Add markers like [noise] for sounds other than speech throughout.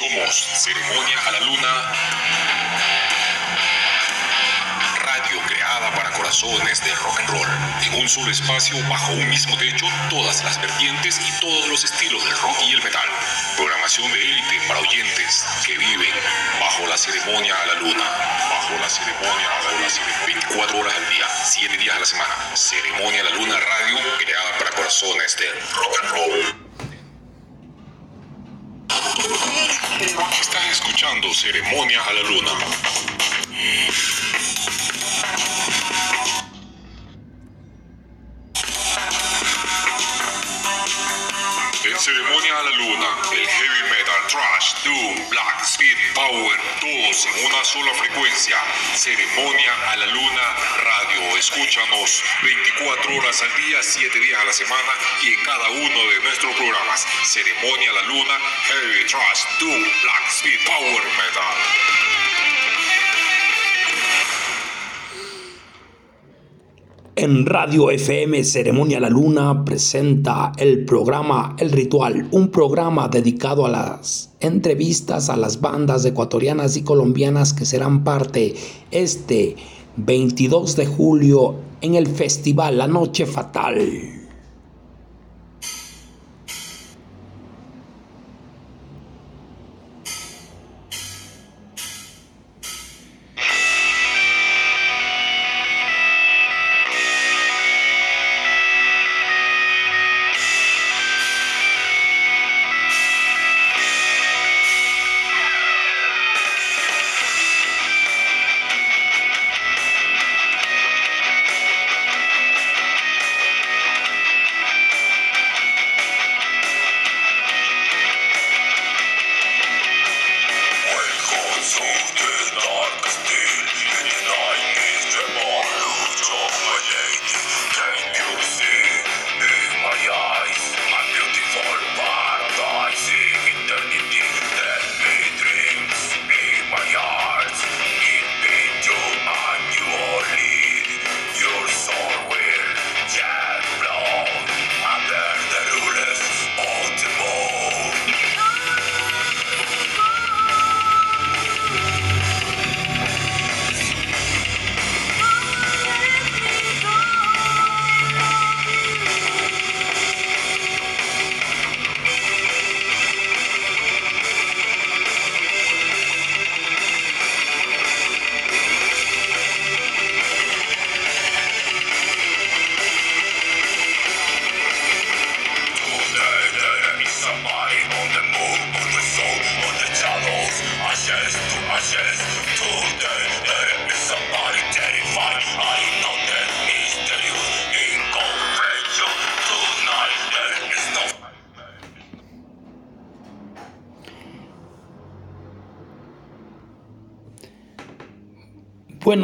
Somos Ceremonia a la Luna. Radio creada para corazones de rock and roll. En un solo espacio, bajo un mismo techo, todas las vertientes y todos los estilos del rock y el metal. Programación de élite para oyentes que viven bajo la ceremonia a la luna. Bajo la ceremonia a la luna. 24 horas al día, 7 días a la semana. Ceremonia a la luna radio creada para corazones de rock and roll. Estás escuchando Ceremonia a la Luna. Todos en una sola frecuencia. Ceremonia a la Luna Radio. Escúchanos 24 horas al día, 7 días a la semana y en cada uno de nuestros programas. Ceremonia a la Luna, heavy, trash, doom, black, speed, power, metal. En Radio FM Ceremonia La Luna presenta el programa El Ritual, un programa dedicado a las entrevistas a las bandas ecuatorianas y colombianas que serán parte este 22 de julio en el festival La Noche Fatal.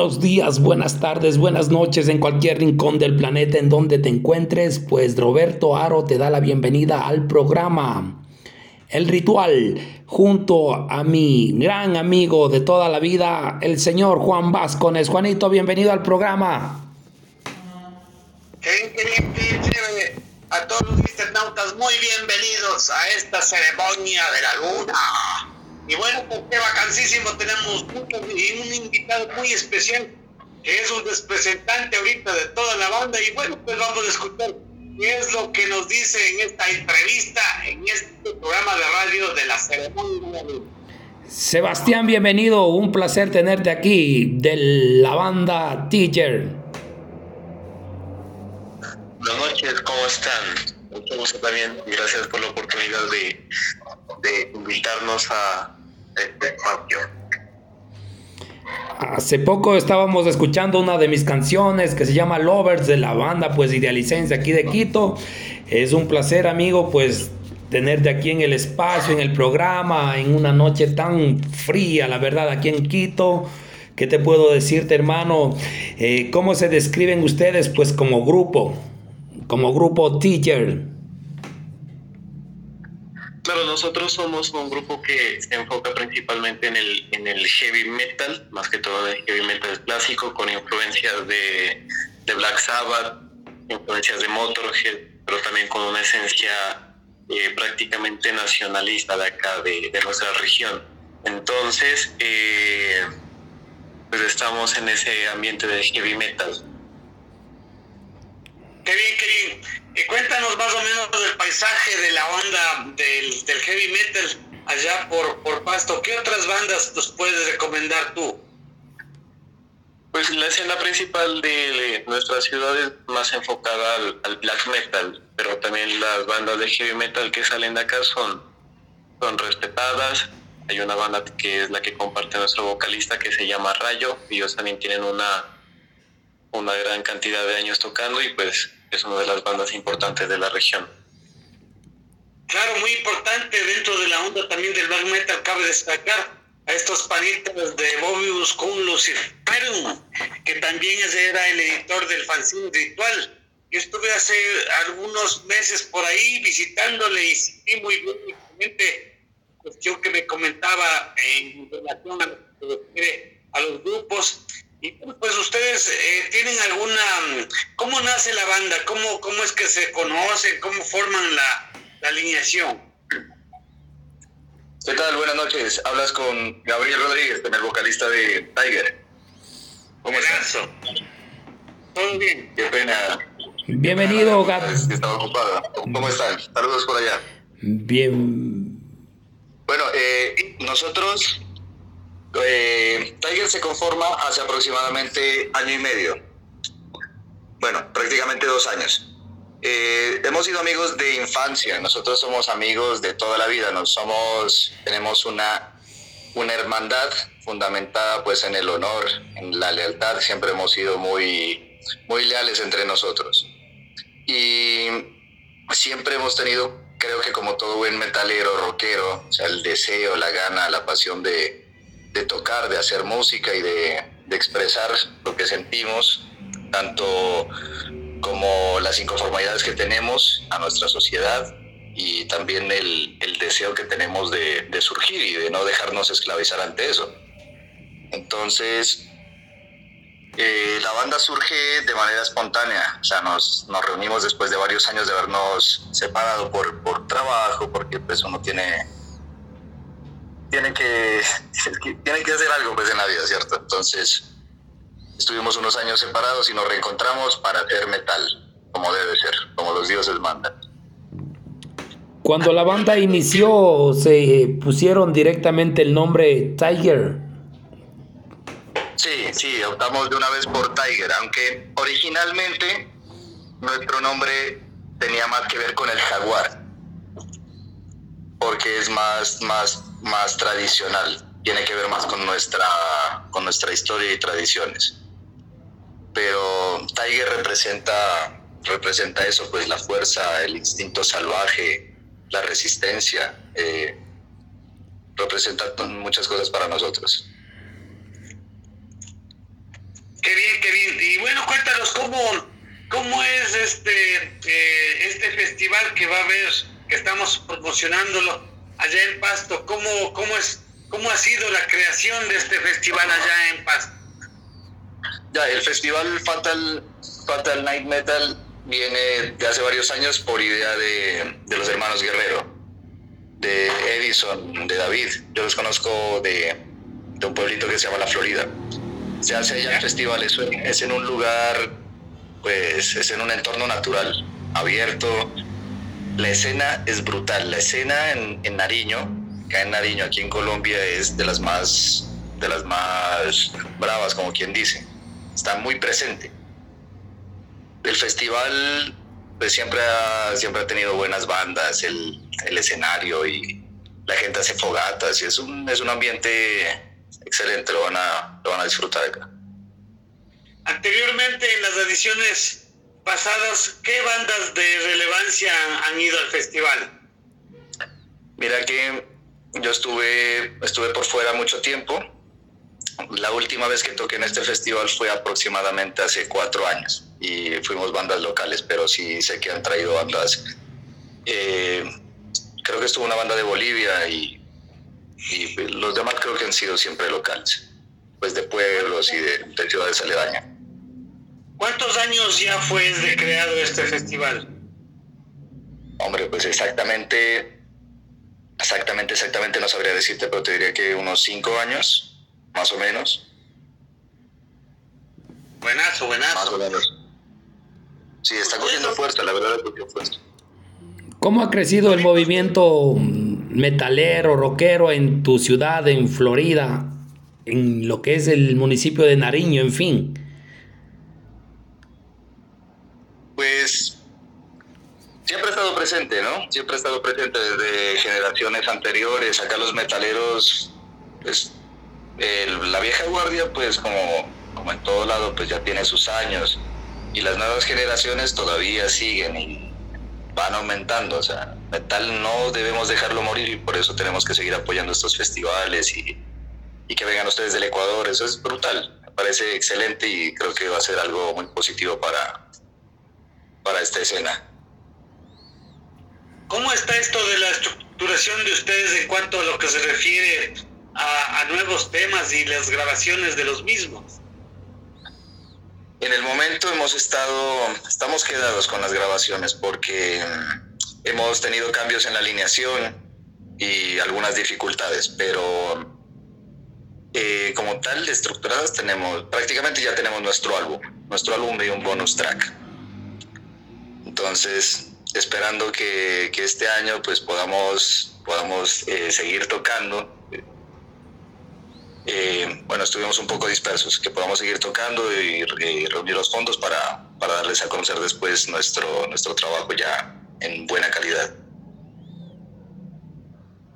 Buenos días, buenas tardes, buenas noches en cualquier rincón del planeta en donde te encuentres, pues Roberto Aro te da la bienvenida al programa El Ritual junto a mi gran amigo de toda la vida, el señor Juan Vázquez. Juanito, bienvenido al programa. A todos los internautas, muy bienvenidos a esta ceremonia de la luna. Y bueno, pues qué vacancísimo, tenemos un, invitado muy especial, que es un representante ahorita de toda la banda. Y bueno, pues vamos a escuchar qué es lo que nos dice en esta entrevista, en este programa de radio de la ceremonia. Sebastián, bienvenido, un placer tenerte aquí de la banda Teacher. Buenas noches, ¿cómo están? Mucho gusto también, gracias por la oportunidad de, de invitarnos a, Hace poco estábamos escuchando una de mis canciones que se llama Lovers de la banda pues Idealicense aquí de Quito. Es un placer amigo pues tenerte aquí en el espacio, en el programa, en una noche tan fría, la verdad, aquí en Quito. ¿Qué te puedo decirte hermano? Eh, ¿Cómo se describen ustedes pues como grupo? Como grupo teacher. Claro, nosotros somos un grupo que se enfoca principalmente en el, en el heavy metal, más que todo el heavy metal clásico, con influencias de, de Black Sabbath, influencias de Motorhead, pero también con una esencia eh, prácticamente nacionalista de acá, de, nuestra región. Entonces, eh, pues estamos en ese ambiente de heavy metal. Qué bien, qué bien. Cuéntanos más o menos del paisaje de la onda del, del heavy metal allá por, por Pasto. ¿Qué otras bandas nos puedes recomendar tú? Pues la escena principal de nuestra ciudad es más enfocada al, black metal, pero también las bandas de heavy metal que salen de acá son, son respetadas. Hay una banda que es la que comparte nuestro vocalista que se llama Rayo. Ellos también tienen una, una gran cantidad de años tocando y pues es una de las bandas importantes de la región. Claro, muy importante dentro de la onda también del black metal cabe destacar a estos panitas de Bobius con Luciferum, que también era el editor del fanzine ritual. Yo estuve hace algunos meses por ahí visitándole y sí, muy bien, cuestión que me comentaba en relación a, los grupos. Y pues ustedes eh, tienen alguna, ¿cómo nace la banda? ¿Cómo, cómo es que se conocen? ¿Cómo forman la, la alineación? ¿Qué tal? Buenas noches. Hablas con Gabriel Rodríguez, el vocalista de Tiger. ¿Cómo estás? Todo bien. Qué pena. Bienvenido, Gab. Estaba ocupado. ¿Cómo están? Saludos por allá. Bien. Bueno, eh, nosotros, eh, Tiger se conforma hace aproximadamente año y medio. Bueno, prácticamente dos años. Eh, hemos sido amigos de infancia, nosotros somos amigos de toda la vida, nos somos, tenemos una, una hermandad fundamentada pues en el honor, en la lealtad, siempre hemos sido muy, muy leales entre nosotros. Y siempre hemos tenido, creo que como todo buen metalero, rockero, o sea, el deseo, la gana, la pasión de, de tocar, de hacer música y de, expresar lo que sentimos, tanto como las inconformidades que tenemos a nuestra sociedad y también el, deseo que tenemos de, surgir y de no dejarnos esclavizar ante eso. Entonces, eh, la banda surge de manera espontánea, o sea, nos, reunimos después de varios años de habernos separado por, por trabajo, porque pues uno tiene, tiene, que, tiene que hacer algo pues en la vida, ¿cierto? Entonces, Estuvimos unos años separados y nos reencontramos para hacer metal, como debe ser, como los dioses mandan. Cuando la banda inició, se pusieron directamente el nombre Tiger. Sí, sí, optamos de una vez por Tiger, aunque originalmente nuestro nombre tenía más que ver con el jaguar, porque es más, más, más tradicional, tiene que ver más con nuestra, con nuestra historia y tradiciones pero Tiger representa, representa eso, pues la fuerza, el instinto salvaje, la resistencia, eh, representa muchas cosas para nosotros. Qué bien, qué bien. Y bueno, cuéntanos cómo, cómo es este, eh, este festival que va a haber, que estamos promocionándolo allá en Pasto. ¿Cómo, cómo, es, ¿Cómo ha sido la creación de este festival allá en Pasto? el festival Fatal, Fatal Night Metal viene de hace varios años por idea de, los hermanos Guerrero, de Edison, de David. Yo los conozco de, un pueblito que se llama La Florida. Se hace allá el festival, es, es en un lugar, pues es en un entorno natural, abierto. La escena es brutal. La escena en, en Nariño, acá en Nariño, aquí en Colombia, es de las más de las más bravas, como quien dice está muy presente. El festival pues siempre ha, siempre ha tenido buenas bandas, el, el escenario y la gente hace fogatas es un, es un ambiente excelente, lo van a, lo van a disfrutar acá. Anteriormente en las ediciones pasadas, ¿qué bandas de relevancia han ido al festival? Mira que yo estuve, estuve por fuera mucho tiempo la última vez que toqué en este festival fue aproximadamente hace cuatro años y fuimos bandas locales, pero sí sé que han traído bandas. Eh, creo que estuvo una banda de Bolivia y, los demás creo que han sido siempre locales, pues de pueblos y de, de ciudades aledañas. ¿Cuántos años ya fue de creado este festival? Hombre, pues exactamente, exactamente, exactamente no sabría decirte, pero te diría que unos cinco años, más o menos. Buenazo, buenazo. Más o menos. Sí, está cogiendo fuerza, la verdad, cogiendo fuerza. ¿Cómo ha crecido el movimiento metalero, rockero en tu ciudad, en Florida, en lo que es el municipio de Nariño, en fin? Pues siempre ha estado presente, ¿no? Siempre ha estado presente desde generaciones anteriores. Acá los metaleros, pues el- la vieja guardia, pues como, como en todo lado, pues ya tiene sus años. Y las nuevas generaciones todavía siguen y van aumentando. O sea, metal no debemos dejarlo morir y por eso tenemos que seguir apoyando estos festivales y, y que vengan ustedes del Ecuador. Eso es brutal. Me parece excelente y creo que va a ser algo muy positivo para, para esta escena. ¿Cómo está esto de la estructuración de ustedes en cuanto a lo que se refiere a, a nuevos temas y las grabaciones de los mismos? En el momento hemos estado, estamos quedados con las grabaciones porque mm, hemos tenido cambios en la alineación y algunas dificultades, pero eh, como tal estructuradas tenemos, prácticamente ya tenemos nuestro álbum, nuestro álbum y un bonus track. Entonces, esperando que, que este año pues podamos, podamos eh, seguir tocando. Eh, bueno, estuvimos un poco dispersos, que podamos seguir tocando y, reunir los fondos para, para darles a conocer después nuestro, nuestro trabajo ya en buena calidad.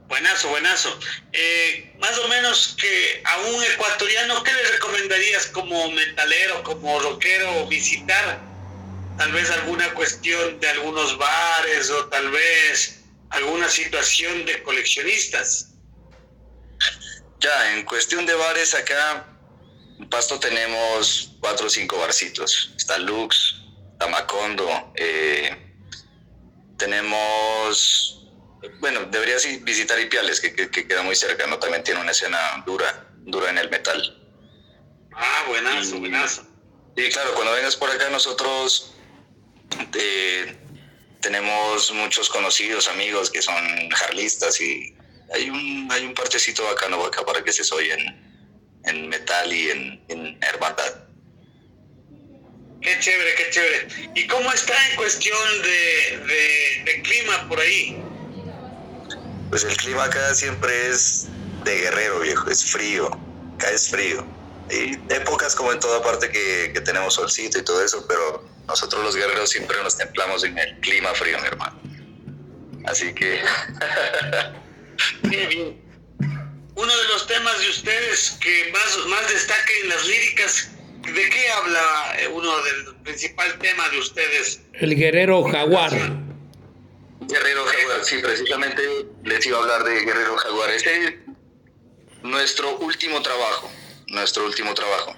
Buenazo, buenazo. Eh, más o menos que a un ecuatoriano, ¿qué le recomendarías como metalero, como rockero visitar? Tal vez alguna cuestión de algunos bares o tal vez alguna situación de coleccionistas. Ya, en cuestión de bares acá, en Pasto tenemos cuatro o cinco barcitos. Está Lux, está Macondo, eh, tenemos, bueno, deberías visitar Ipiales, que, que- que queda muy cerca, ¿no? También tiene una escena dura, dura en el metal. Ah, buenazo, buenazo. Sí, claro, cuando vengas por acá nosotros eh, tenemos muchos conocidos, amigos que son jarlistas y hay un, hay un parchecito bacano acá para que se soy en, en metal y en, en hermandad. Qué chévere, qué chévere. ¿Y cómo está en cuestión de, de- de clima por ahí? Pues el clima acá siempre es de guerrero, viejo, es frío, acá es frío. Y épocas como en toda parte que, que tenemos solcito y todo eso, pero nosotros los guerreros siempre nos templamos en el clima frío, mi hermano. Así que Qué bien. Uno de los temas de ustedes que más, más destaca en las líricas, ¿de qué habla eh, uno del principal tema de ustedes? El guerrero jaguar. Guerrero Jaguar, sí, precisamente les iba a hablar de Guerrero Jaguar. Este es nuestro último trabajo, nuestro último trabajo.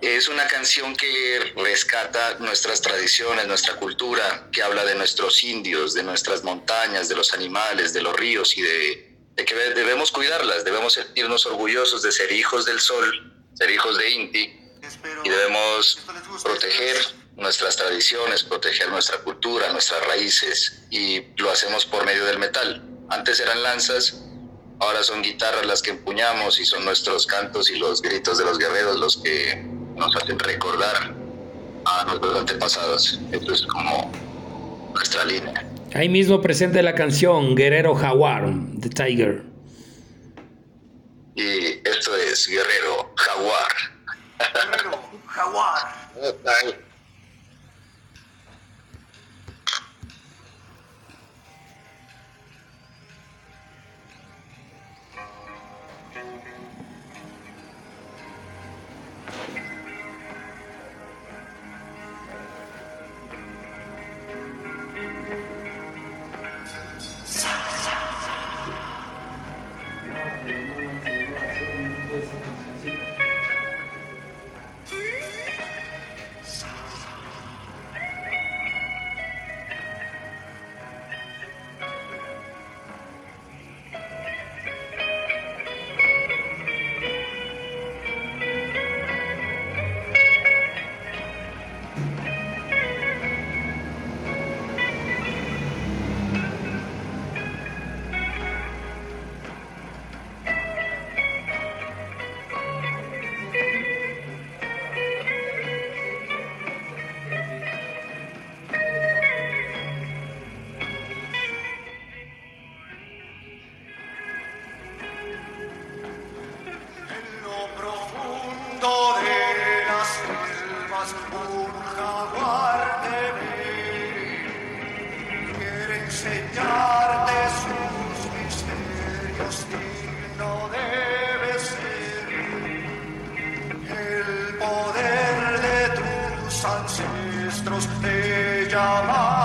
Es una canción que rescata nuestras tradiciones, nuestra cultura, que habla de nuestros indios, de nuestras montañas, de los animales, de los ríos y de, de que debemos cuidarlas, debemos sentirnos orgullosos de ser hijos del sol, ser hijos de Inti y debemos proteger nuestras tradiciones, proteger nuestra cultura, nuestras raíces y lo hacemos por medio del metal. Antes eran lanzas, ahora son guitarras las que empuñamos y son nuestros cantos y los gritos de los guerreros los que nos hacen recordar a nuestros antepasados. Esto es como nuestra línea. Ahí mismo presente la canción Guerrero Jaguar, The Tiger. Y esto es Guerrero Jaguar. Yama.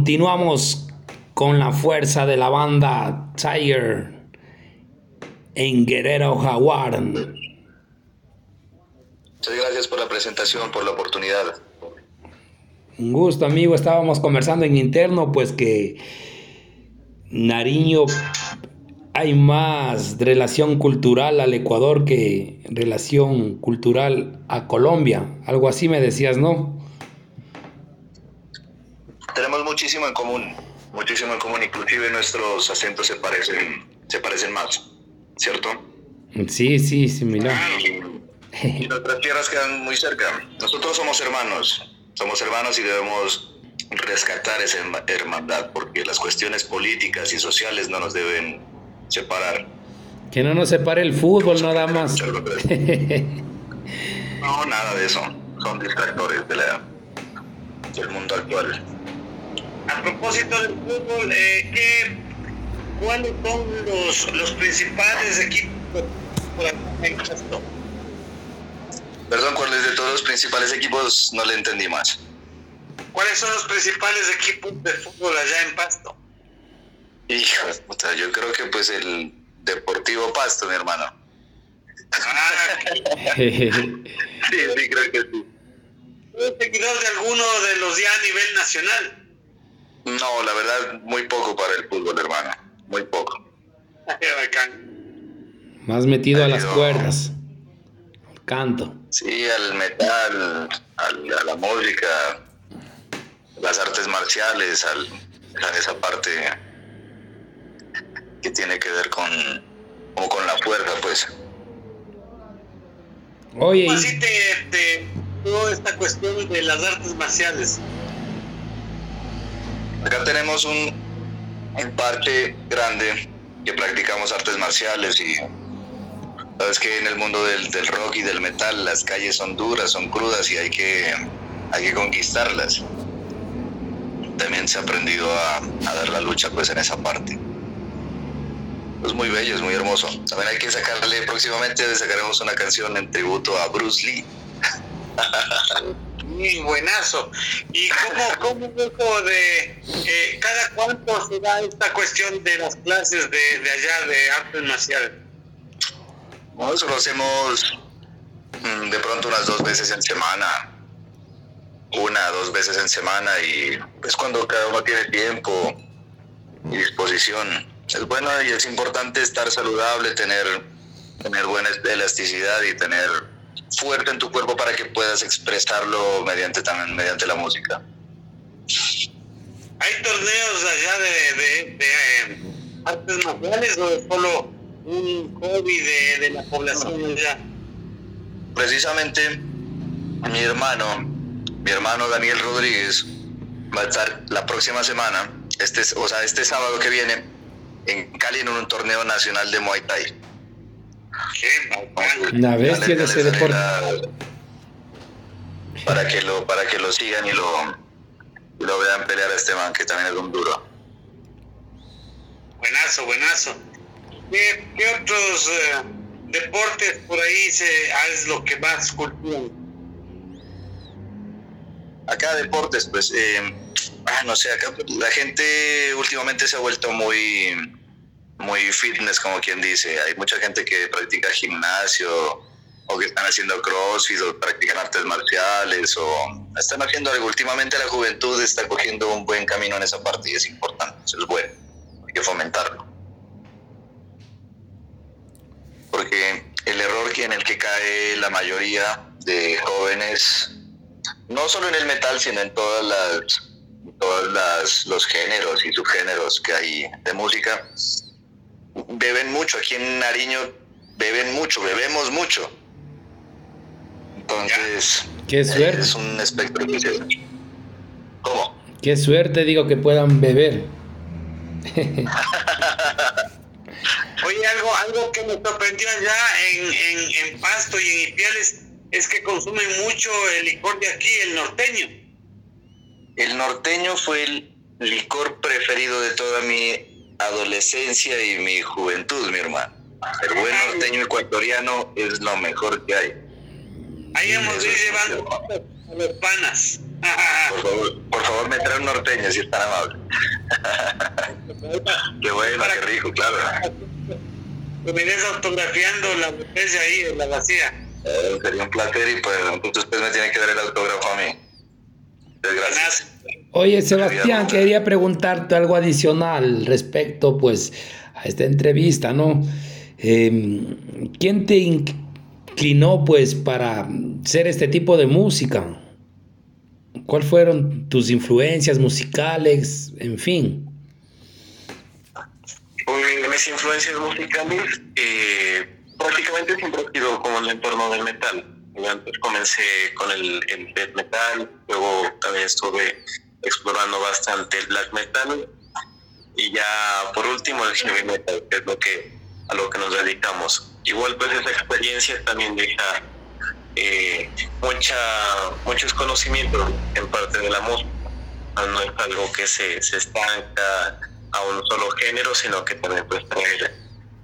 Continuamos con la fuerza de la banda Tiger en Guerrero Jaguar. Muchas gracias por la presentación, por la oportunidad. Un gusto, amigo. Estábamos conversando en interno, pues que Nariño hay más relación cultural al Ecuador que relación cultural a Colombia. Algo así me decías, ¿no? Tenemos muchísimo en común, muchísimo en común, inclusive nuestros acentos se parecen, se parecen más, ¿cierto? Sí, sí, similar. Y nuestras tierras quedan muy cerca. Nosotros somos hermanos, somos hermanos y debemos rescatar esa hermandad, porque las cuestiones políticas y sociales no nos deben separar. Que no nos separe el fútbol nada más. [laughs] No, nada de eso. Son distractores de la, del mundo actual. A propósito del fútbol, eh, ¿qué, ¿cuáles son los, los principales equipos en esto? Perdón, ¿cuáles de todos los principales equipos? No le entendí más. ¿Cuáles son los principales equipos de fútbol allá en Pasto? Hijo de puta, yo creo que pues el Deportivo Pasto, mi hermano. Ah, [laughs] Sí, sí, creo que sí. ¿eres seguidor de alguno de los ya a nivel nacional? No, la verdad, muy poco para el fútbol, hermano. Muy poco. Qué bacán. más metido a las cuerdas. Al canto. Sí, al metal, al- a la música, las artes marciales, al, a esa parte que tiene que ver con, como con la fuerza, pues. Oye, ¿Cómo así te, te toda esta cuestión de las artes marciales? Acá tenemos un, un grande que practicamos artes marciales y sabes que en el mundo del, del rock y del metal las calles son duras, son crudas y hay que, hay que conquistarlas. También se ha aprendido a, a dar la lucha pues en esa parte. Es muy bello, es muy hermoso. También hay que sacarle, próximamente sacaremos una canción en tributo a Bruce Lee. [laughs] Muy buenazo. ¿Y cómo, cómo de eh, cada cuánto se da esta cuestión de las clases de, de allá de artes marciales? Nosotros lo hacemos mm, de pronto unas dos veces en semana, una, dos veces en semana y es cuando cada uno tiene tiempo y disposición. Es bueno y es importante estar saludable, tener, tener buena elasticidad y tener fuerte en tu cuerpo para que puedas expresarlo mediante también mediante la música. ¿Hay torneos allá de, de, de, eh, artes marciales o es solo un hobby de, de la población allá? precisamente mi hermano, mi hermano Daniel Rodríguez, va a estar la próxima semana, este, o sea, este sábado que viene, en Cali en un torneo nacional de Muay Thai. Qué. Una bestia de ese deporte. Para que lo, para que lo sigan y lo, y lo vean pelear a este man, que también es un duro. Buenazo, buenazo. ¿Qué, qué otros eh, deportes por ahí se, es lo que más cultivan? Acá deportes, pues, eh, ah, no sé, acá la gente últimamente se ha vuelto muy, muy fitness, como quien dice. Hay mucha gente que practica gimnasio o que están haciendo crossfit o practican artes marciales o están haciendo algo. Últimamente la juventud está cogiendo un buen camino en esa parte y es importante, eso es bueno, hay que fomentarlo. Porque el error en el que cae la mayoría de jóvenes no solo en el metal, sino en todas las todos los géneros y subgéneros que hay de música, beben mucho. Aquí en Nariño beben mucho, bebemos mucho. Entonces, Qué suerte. es un espectro que se... ¿Cómo? Qué suerte, digo, que puedan beber. [laughs] Oye, algo, algo que me sorprendió allá en, en, en Pasto y en Ipiales es que consumen mucho el licor de aquí, el norteño. El norteño fue el licor preferido de toda mi adolescencia y mi juventud, mi hermano. El buen norteño ecuatoriano es lo mejor que hay. Ahí hemos ido llevando a los panas. Por favor, por favor me trae un norteño si es tan amable. [laughs] qué bueno, qué rico, claro. Que me des autografiando la botella ahí en la vacía. Eh, sería un placer y pues entonces pues me tiene que dar el autógrafo a mí. Gracias. Oye, Sebastián, quería preguntarte algo adicional respecto pues a esta entrevista, ¿no? Eh, ¿Quién te inclinó pues para hacer este tipo de música? ¿Cuáles fueron tus influencias musicales? En fin. Pues, mis influencias musicales eh, prácticamente siempre he sido como en el entorno del metal. Antes comencé con el, el death metal, luego también estuve explorando bastante el black metal y ya por último el heavy metal, que es lo que a lo que nos dedicamos. Igual pues esa experiencia también deja eh, mucha, muchos conocimientos en parte de la música. No es algo que se, se estanca a un solo género, sino que también puede traer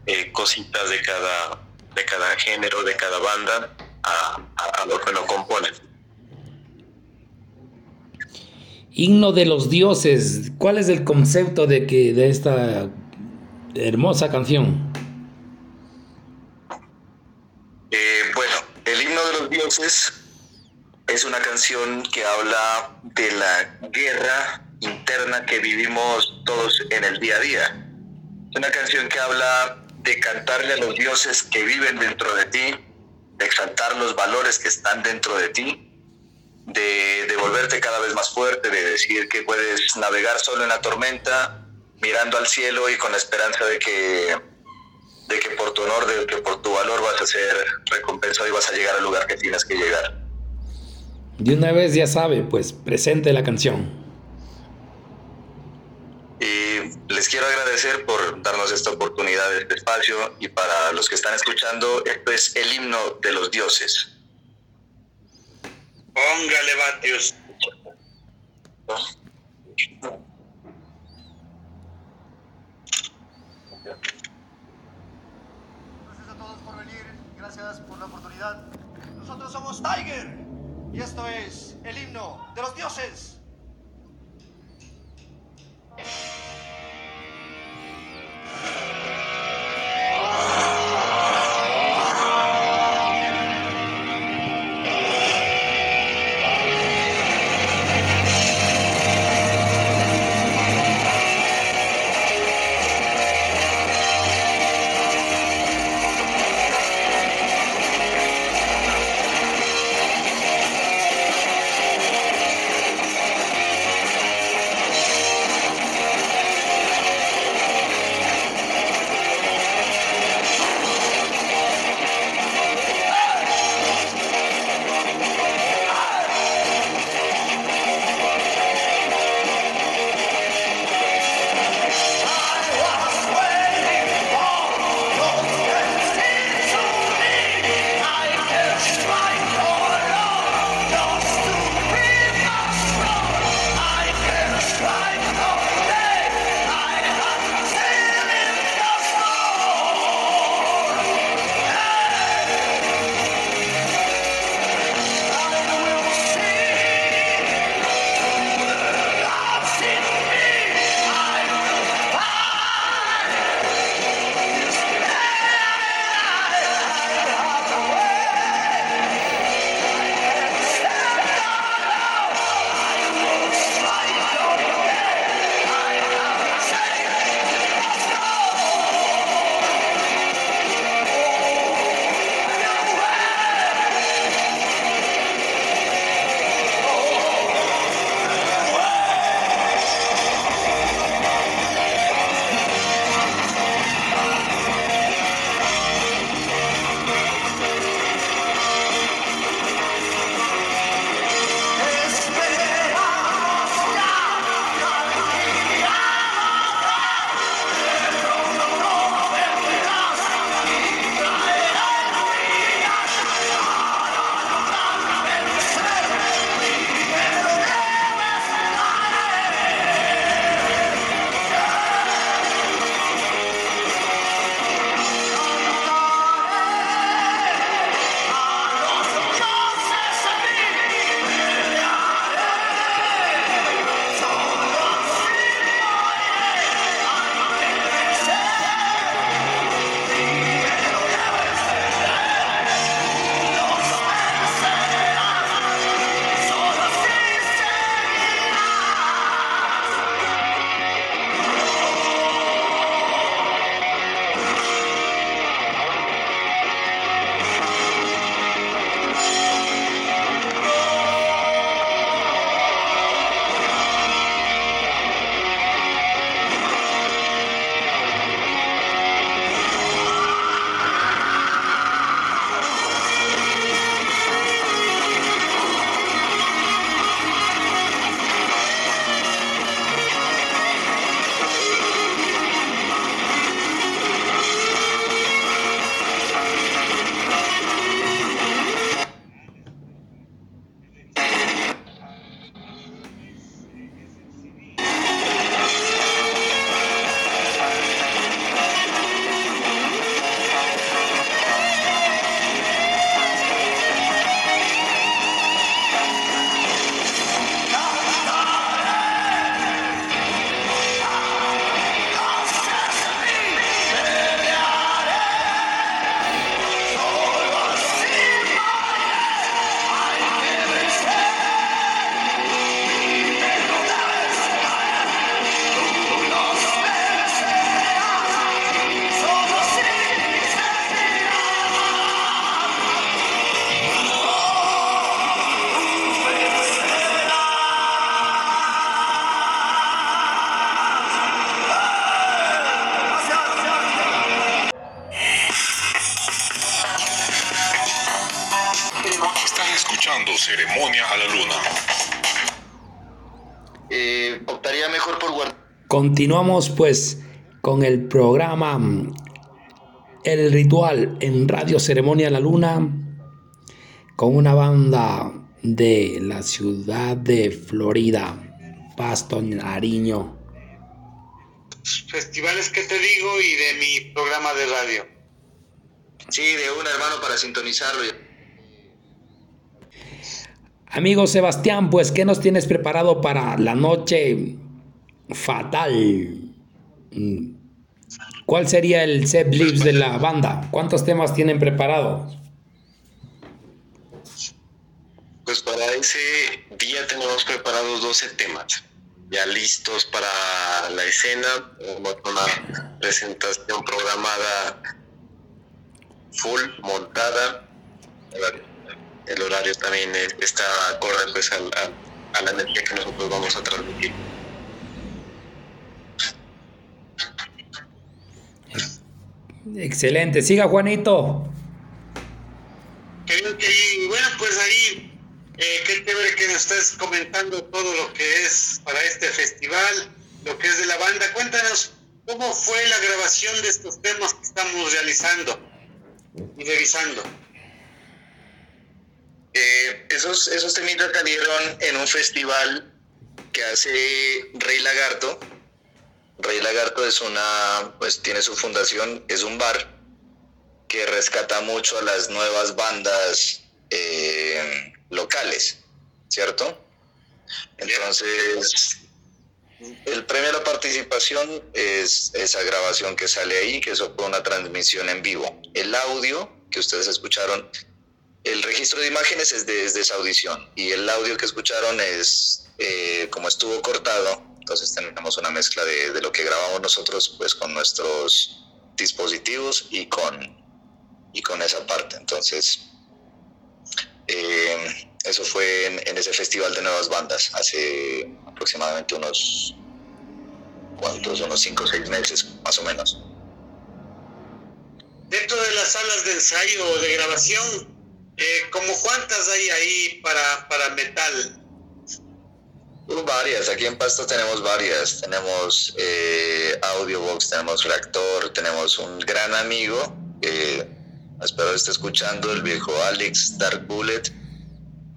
eh, cositas de cada, de cada género, de cada banda, a, a, lo que lo componen. Himno de los dioses, ¿cuál es el concepto de que de esta hermosa canción? Eh, bueno, el himno de los dioses es una canción que habla de la guerra interna que vivimos todos en el día a día. Es una canción que habla de cantarle a los dioses que viven dentro de ti, de exaltar los valores que están dentro de ti, de, de volverte cada vez más fuerte, de decir que puedes navegar solo en la tormenta, mirando al cielo y con la esperanza de que, de que por tu honor, de que por tu valor vas a ser recompensado y vas a llegar al lugar que tienes que llegar. De una vez ya sabe, pues presente la canción. Y les quiero agradecer por darnos esta oportunidad, este espacio, y para los que están escuchando, esto es el himno de los dioses. Póngale, Batius. Gracias a todos por venir, gracias por la oportunidad. Nosotros somos Tiger y esto es el himno de los dioses. Continuamos pues con el programa mm, El Ritual en Radio Ceremonia la Luna con una banda de la ciudad de Florida, Pasto Nariño. Festivales que te digo y de mi programa de radio. Sí, de un hermano para sintonizarlo. Amigo Sebastián, pues ¿qué nos tienes preparado para la noche fatal? Mm. ¿Cuál sería el set list de la banda? ¿Cuántos temas tienen preparados? Pues para ese día tenemos preparados 12 temas, ya listos para la escena, una presentación programada full, montada, el horario también está acorde pues, a la energía que nosotros vamos a transmitir. Excelente, siga Juanito. Bien. Bueno, pues ahí, eh, qué chévere que nos estés comentando todo lo que es para este festival, lo que es de la banda. Cuéntanos cómo fue la grabación de estos temas que estamos realizando y revisando. Eh, esos, esos temitas salieron en un festival que hace Rey Lagarto. Rey Lagarto es una, pues tiene su fundación, es un bar que rescata mucho a las nuevas bandas eh, locales, ¿cierto? Entonces, el premio a la participación es esa grabación que sale ahí, que eso fue una transmisión en vivo. El audio que ustedes escucharon, el registro de imágenes es de, es de esa audición y el audio que escucharon es, eh, como estuvo cortado, entonces tenemos una mezcla de, de, lo que grabamos nosotros pues con nuestros dispositivos y con, y con esa parte. Entonces, eh, eso fue en, ese festival de nuevas bandas hace aproximadamente unos, ¿cuántos? Unos 5 o 6 meses, más o menos. Dentro de las salas de ensayo o de grabación, eh, ¿como cuántas hay ahí para, para metal? Varias, aquí en Pasto tenemos varias. Tenemos eh, Audiobox, tenemos Reactor, tenemos un gran amigo, eh, espero esté escuchando, el viejo Alex Dark Bullet,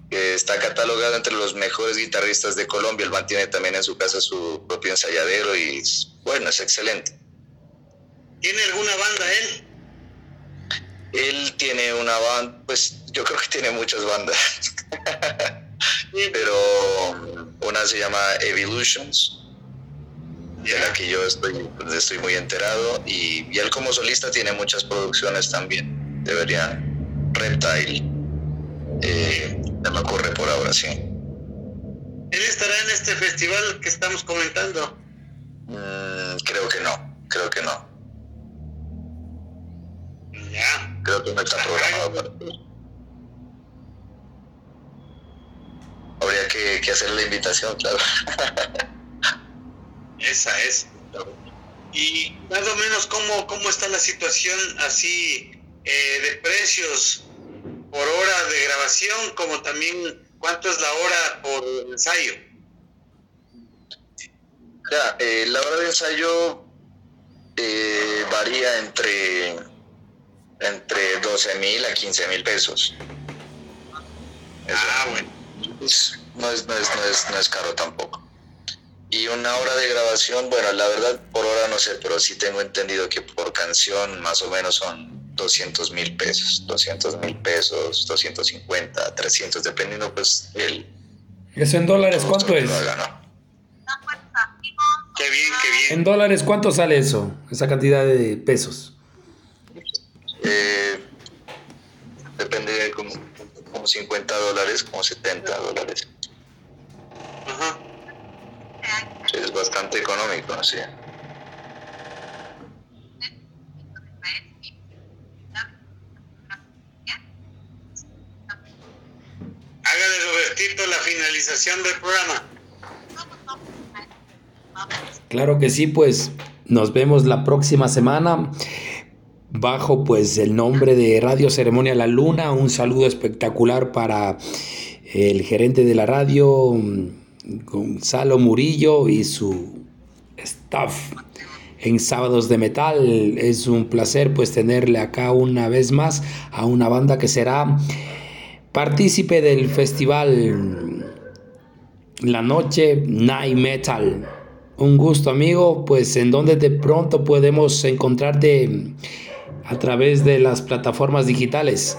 que está catalogado entre los mejores guitarristas de Colombia. Él mantiene también en su casa su propio ensayadero y bueno, es excelente. ¿Tiene alguna banda él? Él tiene una banda, pues yo creo que tiene muchas bandas. [laughs] pero una se llama Evolutions, de la que yo estoy, pues, estoy muy enterado, y, y, él como solista tiene muchas producciones también. Debería Reptile, eh, no me ocurre por ahora, sí. ¿Él estará en este festival que estamos comentando? Mm, creo que no, creo que no. Ya. Creo que no está programado para habría que, que, hacer la invitación, claro. [laughs] Esa es. Y más o menos cómo, cómo está la situación así eh, de precios por hora de grabación, como también cuánto es la hora por ensayo. Ya, eh, la hora de ensayo eh, varía entre entre 12 mil a 15 mil pesos. Ah, bueno no es, no, es, no, es, no es caro tampoco. Y una hora de grabación, bueno, la verdad por hora no sé, pero sí tengo entendido que por canción más o menos son 200 mil pesos, 200 mil pesos, 250, 300, dependiendo pues el... ¿Eso en dólares cuánto es? Haga, ¿no? Qué bien, qué bien. ¿En dólares cuánto sale eso? Esa cantidad de pesos. 50 dólares, como 70 dólares. Ajá. Sí, es bastante económico, sí. Hágale, Robertito, la finalización del programa. Claro que sí, pues nos vemos la próxima semana bajo pues el nombre de Radio Ceremonia La Luna, un saludo espectacular para el gerente de la radio, Gonzalo Murillo y su staff en Sábados de Metal. Es un placer pues tenerle acá una vez más a una banda que será partícipe del festival La Noche Night Metal. Un gusto amigo, pues en donde de pronto podemos encontrarte a través de las plataformas digitales.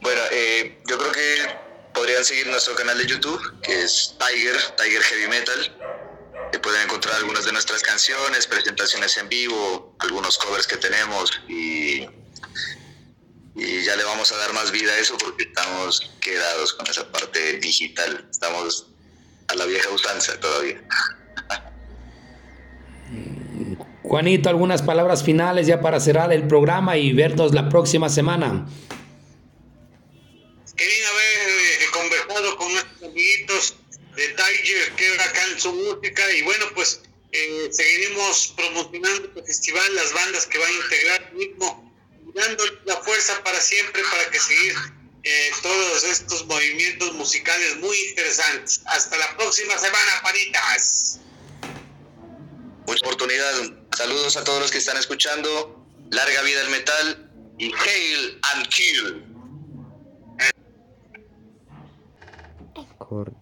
Bueno, eh, yo creo que podrían seguir nuestro canal de YouTube, que es Tiger, Tiger Heavy Metal pueden encontrar algunas de nuestras canciones, presentaciones en vivo, algunos covers que tenemos y, y ya le vamos a dar más vida a eso porque estamos quedados con esa parte digital. Estamos a la vieja usanza todavía. Juanito, algunas palabras finales ya para cerrar el programa y vernos la próxima semana. Quería haber eh, conversado con nuestros amiguitos de Tiger, que en su música y bueno, pues eh, seguiremos promocionando el festival, las bandas que van a integrar mismo, dando la fuerza para siempre para que seguir eh, todos estos movimientos musicales muy interesantes. Hasta la próxima semana, panitas. Mucha oportunidad. Saludos a todos los que están escuchando. Larga vida el metal y hail and kill. Corte.